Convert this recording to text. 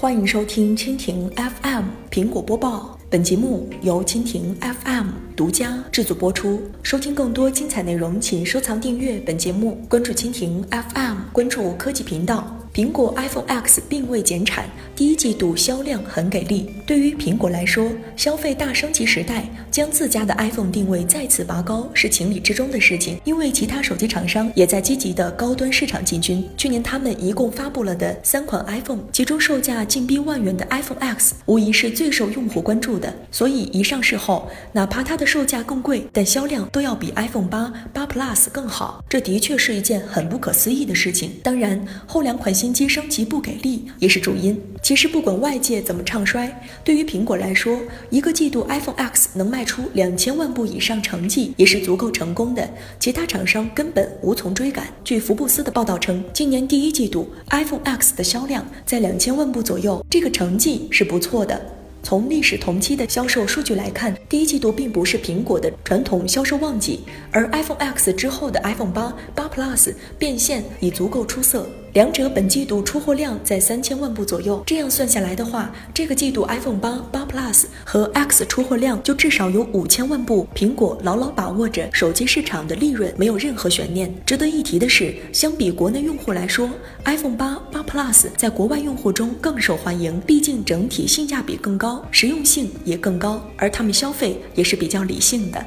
欢迎收听蜻蜓 FM 苹果播报。本节目由蜻蜓 FM 独家制作播出。收听更多精彩内容，请收藏订阅本节目，关注蜻蜓 FM，关注科技频道。苹果 iPhone X 并未减产，第一季度销量很给力。对于苹果来说，消费大升级时代，将自家的 iPhone 定位再次拔高是情理之中的事情。因为其他手机厂商也在积极的高端市场进军。去年他们一共发布了的三款 iPhone，其中售价近逼万元的 iPhone X，无疑是最受用户关注的。所以一上市后，哪怕它的售价更贵，但销量都要比 iPhone 八、八 Plus 更好。这的确是一件很不可思议的事情。当然，后两款新新机升级不给力也是主因。其实不管外界怎么唱衰，对于苹果来说，一个季度 iPhone X 能卖出两千万部以上成绩也是足够成功的，其他厂商根本无从追赶。据福布斯的报道称，今年第一季度 iPhone X 的销量在两千万部左右，这个成绩是不错的。从历史同期的销售数据来看，第一季度并不是苹果的传统销售旺季，而 iPhone X 之后的 iPhone 八、八 Plus 变现已足够出色。两者本季度出货量在三千万部左右，这样算下来的话，这个季度 iPhone 八、八 Plus 和 X 出货量就至少有五千万部。苹果牢牢把握着手机市场的利润，没有任何悬念。值得一提的是，相比国内用户来说，iPhone 八、八 Plus 在国外用户中更受欢迎，毕竟整体性价比更高，实用性也更高，而他们消费也是比较理性的。